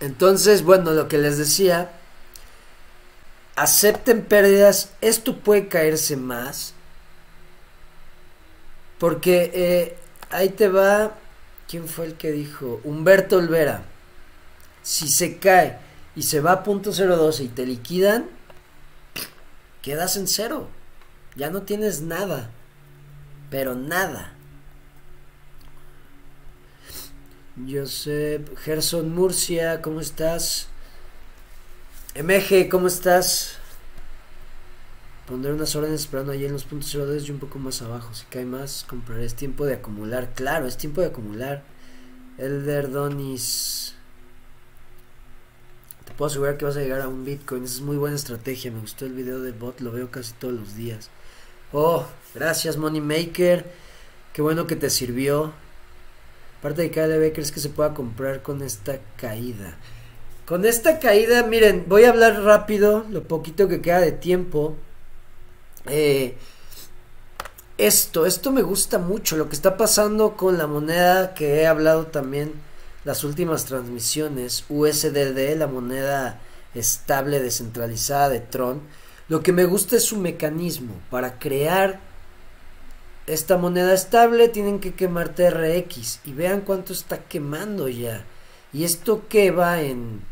Entonces, bueno, lo que les decía, acepten pérdidas, esto puede caerse más. Porque eh, ahí te va, ¿quién fue el que dijo? Humberto Olvera. Si se cae y se va a punto 012 y te liquidan, quedas en cero. Ya no tienes nada pero nada. Josep, Gerson Murcia, ¿cómo estás? MG, ¿cómo estás? Pondré unas órdenes esperando allí en los puntos 02 y un poco más abajo. Si cae más, compraré. Es tiempo de acumular. Claro, es tiempo de acumular. Elder Donis. Te puedo asegurar que vas a llegar a un Bitcoin. Esa es muy buena estrategia. Me gustó el video de bot. Lo veo casi todos los días. Oh, gracias Moneymaker. Qué bueno que te sirvió. Parte de KLB, ¿crees que se pueda comprar con esta caída? Con esta caída, miren, voy a hablar rápido, lo poquito que queda de tiempo. Eh, esto, esto me gusta mucho, lo que está pasando con la moneda que he hablado también las últimas transmisiones, USDD, la moneda estable descentralizada de Tron lo que me gusta es su mecanismo. Para crear esta moneda estable tienen que quemar TRX. Y vean cuánto está quemando ya. Y esto que va en...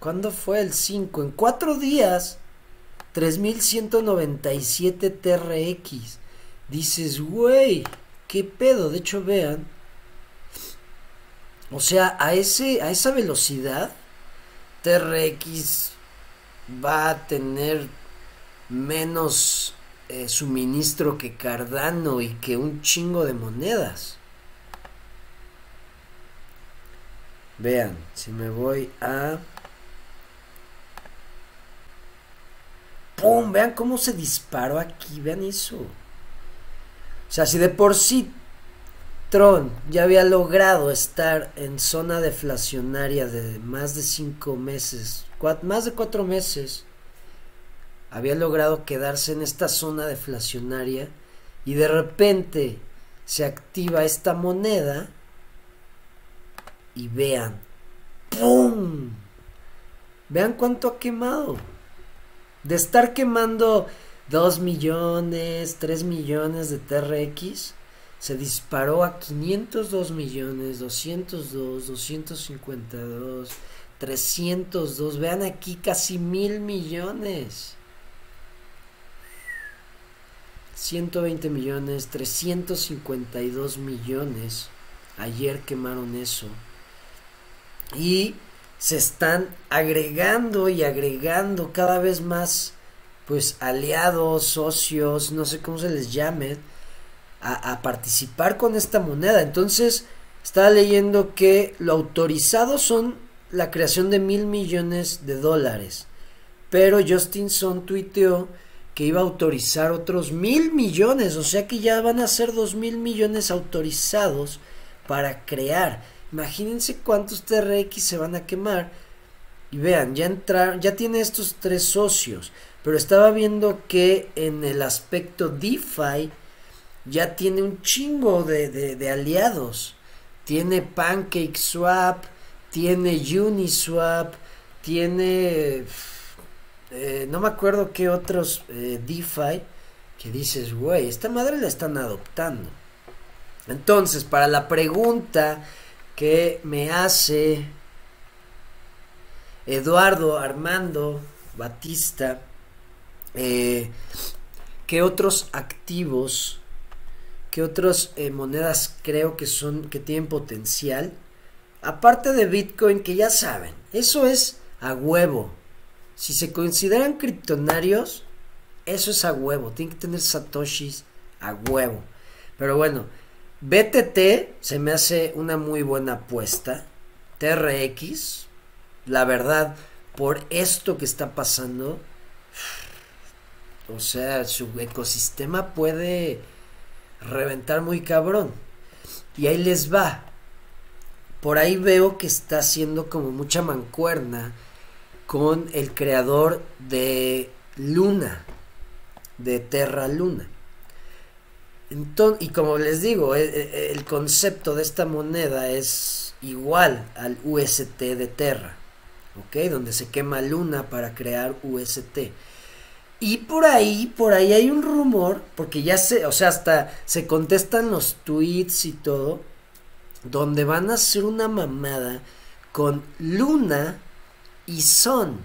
¿Cuándo fue el 5? En 4 días. 3197 TRX. Dices, güey, ¿qué pedo? De hecho, vean. O sea, a, ese, a esa velocidad, TRX va a tener menos eh, suministro que Cardano y que un chingo de monedas. Vean, si me voy a... ¡Pum! Vean cómo se disparó aquí, vean eso. O sea, si de por sí Tron ya había logrado estar en zona deflacionaria de más de 5 meses, más de 4 meses, había logrado quedarse en esta zona deflacionaria y de repente se activa esta moneda y vean, ¡pum! Vean cuánto ha quemado. De estar quemando 2 millones, 3 millones de TRX, se disparó a 502 millones, 202, 252, 302. Vean aquí casi mil millones. 120 millones, 352 millones. Ayer quemaron eso. Y se están agregando y agregando cada vez más, pues, aliados, socios, no sé cómo se les llame, a, participar con esta moneda. Entonces, estaba leyendo que lo autorizado son la creación de mil millones de dólares. Pero Justin Son tuiteó que iba a autorizar otros mil millones, o sea que ya van a ser dos mil millones autorizados para crear. Imagínense cuántos TRX se van a quemar. Y vean, ya entrar, ya tiene estos tres socios. Pero estaba viendo que en el aspecto DeFi ya tiene un chingo de, de aliados. Tiene PancakeSwap, tiene Uniswap, tiene eh, no me acuerdo qué otros eh, DeFi que dices, güey, esta madre la están adoptando. Entonces, para la pregunta que me hace Eduardo Armando Batista, eh, ¿qué otros activos, qué otras monedas creo que son, que tienen potencial? Aparte de Bitcoin, que ya saben, eso es a huevo. Si se consideran criptonarios, eso es a huevo. Tienen que tener satoshis a huevo. Pero bueno, BTT se me hace una muy buena apuesta. TRX, la verdad, por esto que está pasando, o sea, su ecosistema puede reventar muy cabrón. Y ahí les va. Por ahí veo que está haciendo como mucha mancuerna con el creador de Luna, de Terra Luna. Entonces, y como les digo, e, e, el, concepto de esta moneda es igual al UST de Terra, ¿ok? Donde se quema Luna para crear UST. Y por ahí, por ahí hay un rumor, porque ya se, o sea, hasta se contestan los tweets y todo, donde van a hacer una mamada con Luna y son.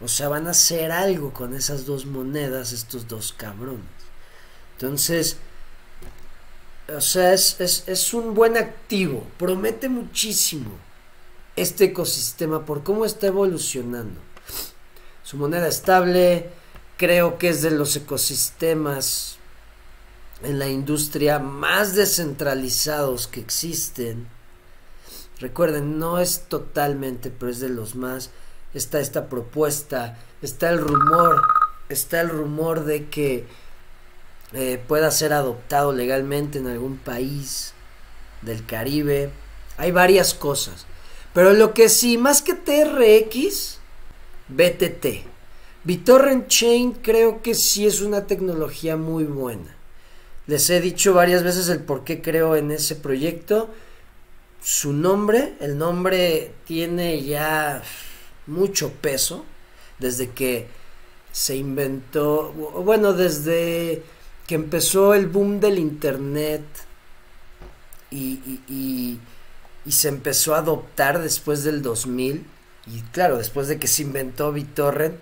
O sea, van a hacer algo con esas dos monedas, estos dos cabrones. Entonces, o sea, es, es, un buen activo. Promete muchísimo este ecosistema por cómo está evolucionando. Su moneda estable, creo que es de los ecosistemas en la industria más descentralizados que existen Recuerden, no es totalmente, pero es de los más. Está esta propuesta, está el rumor, está el rumor de que eh, pueda ser adoptado legalmente en algún país del Caribe. Hay varias cosas. Pero lo que sí, más que TRX, BTT. BitTorrent Chain creo que sí es una tecnología muy buena. Les he dicho varias veces el por qué creo en ese proyecto su nombre, el nombre tiene ya mucho peso desde que se inventó, bueno, desde que empezó el boom del internet y, se empezó a adoptar después del 2000 y claro, después de que se inventó BitTorrent,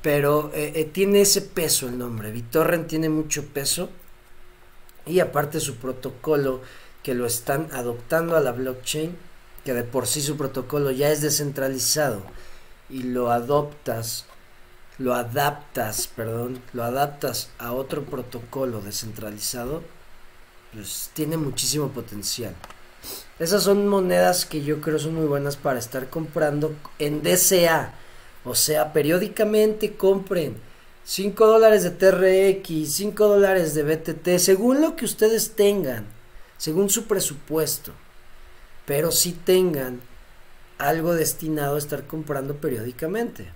pero eh, eh, tiene ese peso el nombre, BitTorrent tiene mucho peso y aparte su protocolo que lo están adoptando a la blockchain, que de por sí su protocolo ya es descentralizado y lo adoptas, lo adaptas, perdón, lo adaptas a otro protocolo descentralizado, pues tiene muchísimo potencial. Esas son monedas que yo creo son muy buenas para estar comprando en DCA. O sea, periódicamente compren 5 dólares de TRX, 5 dólares de BTT, según lo que ustedes tengan, según su presupuesto. Pero si tengan algo destinado a estar comprando periódicamente.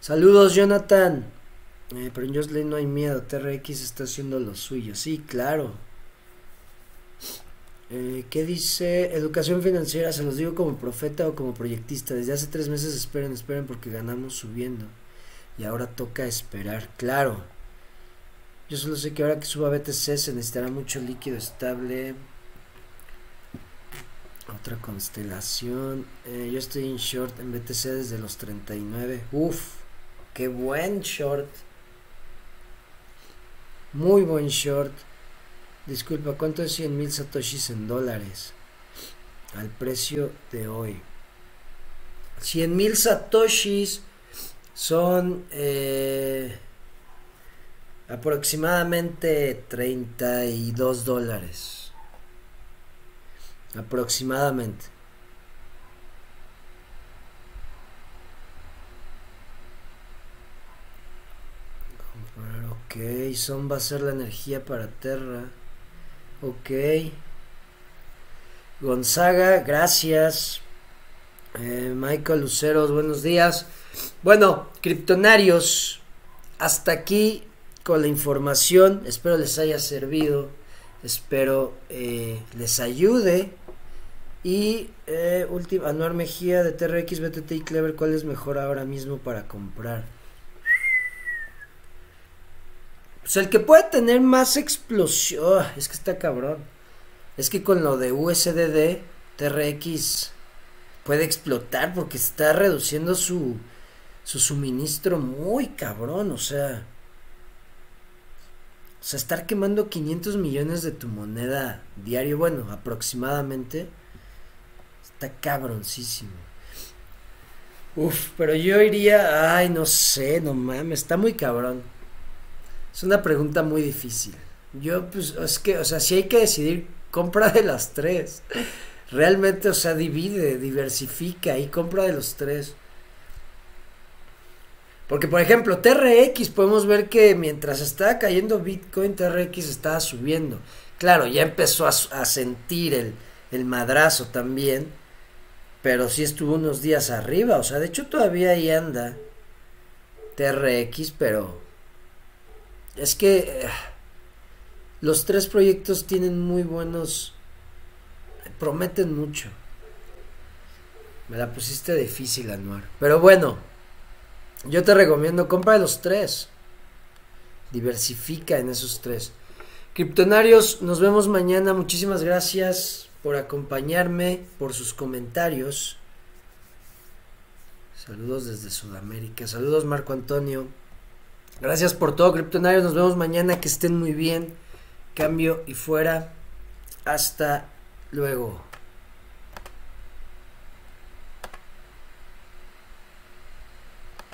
Saludos, Jonathan. Eh, pero en Jocelyn no hay miedo, TRX está haciendo lo suyo. Sí, claro. Eh, ¿Qué dice? Educación financiera, se los digo como profeta o como proyectista. Desde hace tres meses esperen, esperen porque ganamos subiendo. Y ahora toca esperar, claro. Yo solo sé que ahora que suba BTC se necesitará mucho líquido estable. Otra constelación. Eh, yo estoy en short en BTC desde los 39. Uf, qué buen short. Muy buen short. Disculpa, ¿cuánto es 100 mil satoshis en dólares? Al precio de hoy. 100 mil satoshis son eh, aproximadamente 32 dólares. Aproximadamente. Ok, son va a ser la energía para Terra. Ok. Gonzaga, gracias. Eh, Michael Luceros, buenos días. Bueno, criptonarios, hasta aquí con la información. Espero les haya servido. Espero eh, les ayude. Y eh, última, Anuar Mejía de TRX, BTT y Clever, ¿cuál es mejor ahora mismo para comprar? Pues el que puede tener más explosión. Ah, es que está cabrón. Es que con lo de USDD, TRX puede explotar porque está reduciendo su, su suministro muy cabrón. O sea. O sea, estar quemando 500 millones de tu moneda diario, bueno, aproximadamente, está cabroncísimo. Uf, pero yo iría, ay, no sé, no mames, está muy cabrón. Es una pregunta muy difícil. Yo, pues, es que, o sea, si hay que decidir, compra de las tres. Realmente, o sea, divide, diversifica y compra de los tres. Porque, por ejemplo, TRX, podemos ver que mientras estaba cayendo Bitcoin, TRX estaba subiendo. Claro, ya empezó a, sentir el, el, madrazo también, pero sí estuvo unos días arriba. O sea, de hecho todavía ahí anda TRX, pero es que eh, los tres proyectos tienen muy buenos, prometen mucho. Me la pusiste difícil, Anuar. Pero bueno, yo te recomiendo, compra los tres. Diversifica en esos tres. Criptonarios, nos vemos mañana. Muchísimas gracias por acompañarme, por sus comentarios. Saludos desde Sudamérica. Saludos Marco Antonio. Gracias por todo, Criptonarios. Nos vemos mañana. Que estén muy bien. Cambio y fuera. Hasta luego.